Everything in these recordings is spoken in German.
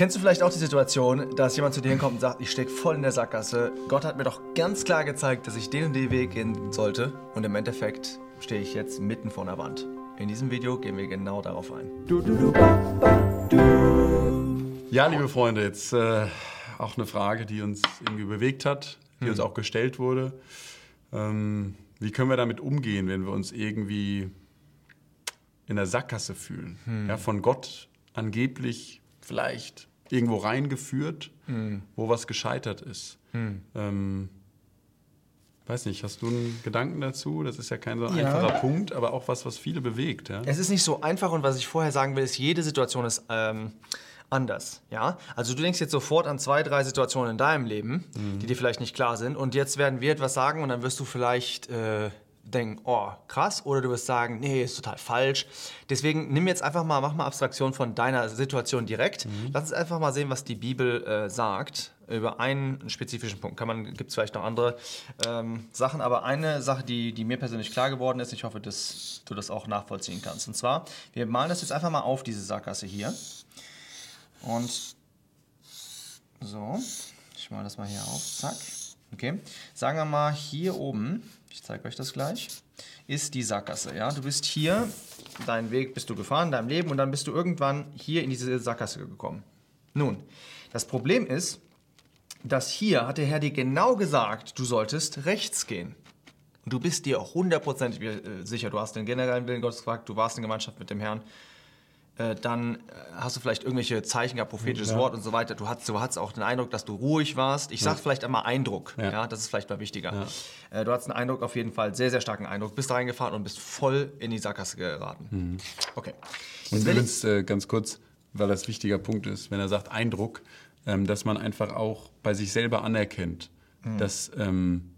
Kennst du vielleicht auch die Situation, dass jemand zu dir hinkommt und sagt, ich stecke voll in der Sackgasse, Gott hat mir doch ganz klar gezeigt, dass ich den und den Weg gehen sollte und im Endeffekt stehe ich jetzt mitten vor einer Wand. In diesem Video gehen wir genau darauf ein. Ja, liebe Freunde, jetzt äh, auch eine Frage, die uns irgendwie bewegt hat, die Hm. uns auch gestellt wurde. Ähm, wie können wir damit umgehen, wenn wir uns irgendwie in der Sackgasse fühlen? Hm. Ja, von Gott angeblich vielleicht irgendwo reingeführt, Hm. wo was gescheitert ist. Ähm, weiß nicht, hast du einen Gedanken dazu? Das ist ja kein so Ja. einfacher Punkt, aber auch was, was viele bewegt. Ja? Es ist nicht so einfach und was ich vorher sagen will, ist, jede Situation ist ähm, anders. Ja? Also du denkst jetzt sofort an zwei, drei Situationen in deinem Leben, die dir vielleicht nicht klar sind und jetzt werden wir etwas sagen und dann wirst du vielleicht äh, denken, oh, krass, oder du wirst sagen, nee, ist total falsch. Deswegen nimm jetzt einfach mal, mach mal Abstraktion von deiner Situation direkt. Lass uns einfach mal sehen, was die Bibel äh, sagt über einen spezifischen Punkt. Kann man, gibt es vielleicht noch andere ähm, Sachen, aber eine Sache, die, die mir persönlich klar geworden ist, ich hoffe, dass du das auch nachvollziehen kannst. Und zwar, wir malen das jetzt einfach mal auf, diese Sackgasse hier. Und so, ich male das mal hier auf, zack. Okay, sagen wir mal hier oben, ich zeige euch das gleich, ist die Sackgasse. Ja, du bist hier, deinen Weg bist du gefahren, in deinem Leben und dann bist du irgendwann hier in diese Sackgasse gekommen. Nun, das Problem ist, dass hier hat der Herr dir genau gesagt, du solltest rechts gehen. Und du bist dir auch hundertprozentig äh, sicher, du hast den generellen Willen Gottes gefragt, du warst in Gemeinschaft mit dem Herrn. Äh, dann äh, hast du vielleicht irgendwelche Zeichen gehabt, prophetisches Ja. Wort und so weiter. Du hattest, du hattest auch den Eindruck, dass du ruhig warst. Ich sag vielleicht einmal Eindruck. Ja. Ja. das ist vielleicht mal wichtiger. Äh, du hattest einen Eindruck, auf jeden Fall, sehr, sehr starken Eindruck. Bist reingefahren und bist voll in die Sackgasse geraten. Okay. Und Jetzt übrigens äh, ganz kurz, weil das ein wichtiger Punkt ist, wenn er sagt Eindruck, ähm, dass man einfach auch bei sich selber anerkennt, dass, ähm,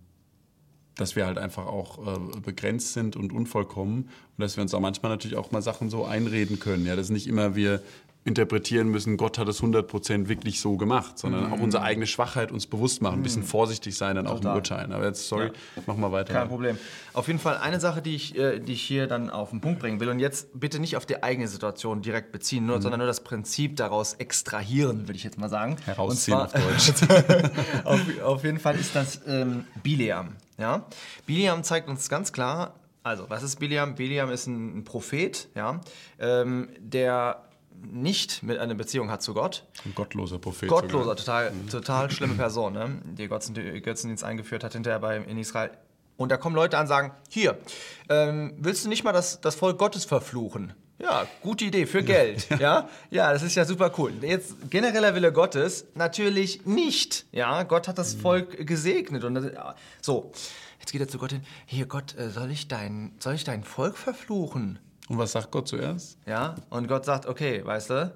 dass wir halt einfach auch äh, begrenzt sind und unvollkommen und dass wir uns auch manchmal natürlich auch mal Sachen so einreden können. Ja, dass nicht immer wir interpretieren müssen, Gott hat es 100% wirklich so gemacht, sondern auch unsere eigene Schwachheit uns bewusst machen, ein bisschen vorsichtig sein dann auch im Total. Urteilen. Aber jetzt, sorry, mach mal weiter. Kein Problem. Auf jeden Fall eine Sache, die ich, äh, die ich hier dann auf den Punkt bringen will. Und jetzt bitte nicht auf die eigene Situation direkt beziehen, nur, sondern nur das Prinzip daraus extrahieren, würde ich jetzt mal sagen. Herausziehen Und auf zwar- Deutsch. auf, auf jeden Fall ist das ähm, Bileam. Ja? Bileam zeigt uns ganz klar, also was ist Bileam? Bileam ist ein, ein Prophet, ja? ähm, der nicht mit einer Beziehung hat zu Gott, Ein gottloser Prophet. Gottloser, total, total schlimme Person, ne? die Götzen, Götzendienst eingeführt hat hinterher bei, in Israel. Und da kommen Leute an und sagen, hier, ähm, willst du nicht mal das, das Volk Gottes verfluchen? Ja, gute Idee, für Geld. ja? ja, das ist ja super cool. Jetzt genereller Wille Gottes, natürlich nicht. Ja, Gott hat das Volk gesegnet. Und das, ja, so, jetzt geht er zu Gott hin, hier Gott, äh, soll ich dein, soll ich dein Volk verfluchen? Und was sagt Gott zuerst? Ja, und Gott sagt, okay, weißt du,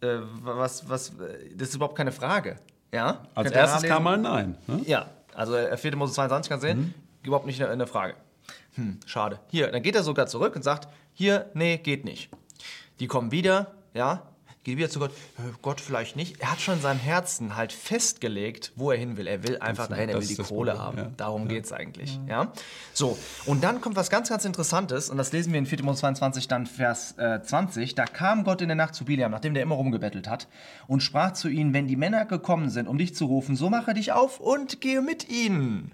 äh, was, was, das ist überhaupt keine Frage. Ja? Als Könnt erstes kam mal Nein. Ne? Ja, also äh, 4. Mose 22 kannst du sehen, überhaupt nicht eine, eine Frage. Hm, schade. Hier, dann geht er sogar zurück und sagt, hier, nee, geht nicht. Die kommen wieder, ja, geht wieder zu Gott, äh, Gott vielleicht nicht. Er hat schon in seinem Herzen halt festgelegt, wo er hin will. Er will einfach dahin, er will die Kohle Problem, haben. ja. Darum geht's eigentlich, ja. So, und dann kommt was ganz, ganz Interessantes und das lesen wir in 4. Mose 22, dann Vers äh, 20. Da kam Gott in der Nacht zu Biliam, nachdem der immer rumgebettelt hat, und sprach zu ihnen, wenn die Männer gekommen sind, um dich zu rufen, so mache dich auf und gehe mit ihnen.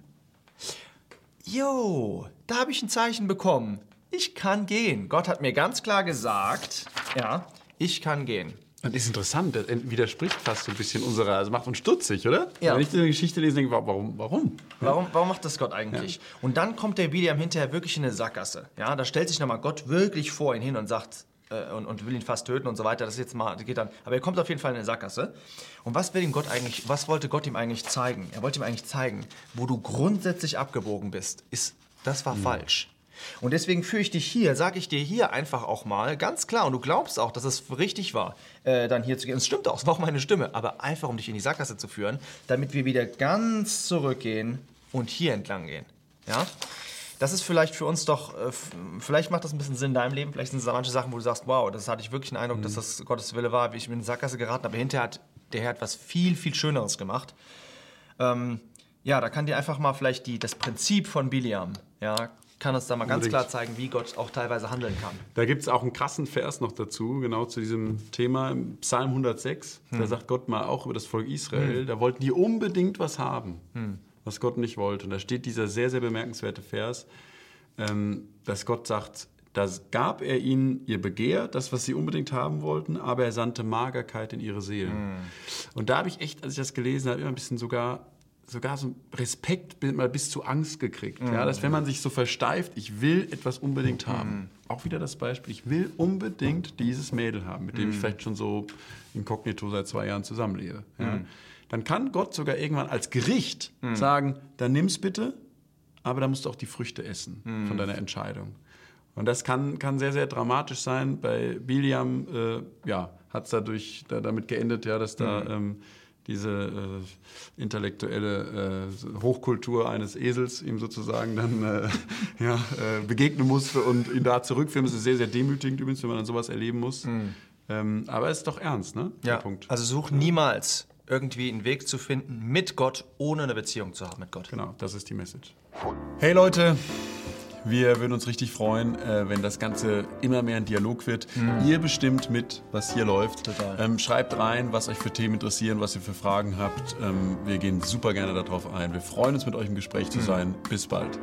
Jo, da habe ich ein Zeichen bekommen. Ich kann gehen. Gott hat mir ganz klar gesagt, ja, ich kann gehen. Das ist interessant, das widerspricht fast so ein bisschen unserer, also macht uns stutzig, oder? Ja. Wenn ich diese Geschichte lese, denke ich, warum? warum? Warum, warum macht das Gott eigentlich? Und dann kommt der Biliam hinterher wirklich in eine Sackgasse. Ja, da stellt sich nochmal Gott wirklich vor ihn hin und sagt, äh, und, und will ihn fast töten und so weiter. Das ist jetzt mal, geht dann. Aber er kommt auf jeden Fall in eine Sackgasse. Und was will ihm Gott eigentlich, was wollte Gott ihm eigentlich zeigen? Er wollte ihm eigentlich zeigen, wo du grundsätzlich abgebogen bist, ist, das war falsch. Und deswegen führe ich dich hier, sage ich dir hier einfach auch mal ganz klar, und du glaubst auch, dass es richtig war, äh, dann hier zu gehen. Es stimmt auch, es war auch meine Stimme, aber einfach, um dich in die Sackgasse zu führen, damit wir wieder ganz zurückgehen und hier entlang gehen. Ja? Das ist vielleicht für uns doch, äh, vielleicht macht das ein bisschen Sinn in deinem Leben, vielleicht sind es da manche Sachen, wo du sagst, wow, das hatte ich wirklich den Eindruck, dass das Gottes Wille war, wie ich bin in die Sackgasse geraten, aber hinterher hat der Herr etwas viel, viel Schöneres gemacht. Ähm, ja, da kann dir einfach mal vielleicht die, das Prinzip von Biliam ja, kann uns da mal ganz klar zeigen, wie Gott auch teilweise handeln kann. Da gibt es auch einen krassen Vers noch dazu, genau zu diesem Thema, Psalm 106. Da sagt Gott mal auch über das Volk Israel, da wollten die unbedingt was haben, was Gott nicht wollte. Und da steht dieser sehr, sehr bemerkenswerte Vers, ähm, dass Gott sagt, das gab er ihnen ihr Begehr, das, was sie unbedingt haben wollten, aber er sandte Magerkeit in ihre Seelen. Und da habe ich echt, als ich das gelesen habe, immer ein bisschen sogar, sogar so Respekt mal bis zu Angst gekriegt. Ja, dass wenn man sich so versteift, ich will etwas unbedingt haben. Auch wieder das Beispiel, ich will unbedingt dieses Mädel haben, mit dem ich vielleicht schon so inkognito seit zwei Jahren zusammenlebe. Ja. Dann kann Gott sogar irgendwann als Gericht sagen, dann nimm's bitte, aber da musst du auch die Früchte essen von deiner Entscheidung. Und das kann, kann sehr, sehr dramatisch sein. Bei Biliam äh, ja, hat es dadurch da, damit geendet, ja, dass da ähm, diese äh, intellektuelle äh, Hochkultur eines Esels ihm sozusagen dann äh, ja, äh, begegnen musste und ihn da zurückführen. Das ist sehr, sehr demütigend übrigens, wenn man dann sowas erleben muss. Ähm, aber es ist doch ernst, ne? Ja, Punkt. also such niemals irgendwie einen Weg zu finden mit Gott, ohne eine Beziehung zu haben mit Gott. Genau, das ist die Message. Hey Leute, wir würden uns richtig freuen, äh, wenn das Ganze immer mehr ein Dialog wird. Ihr bestimmt mit, was hier läuft. Total. Ähm, schreibt rein, was euch für Themen interessieren, was ihr für Fragen habt. Ähm, wir gehen super gerne darauf ein. Wir freuen uns, mit euch im Gespräch zu sein. Bis bald.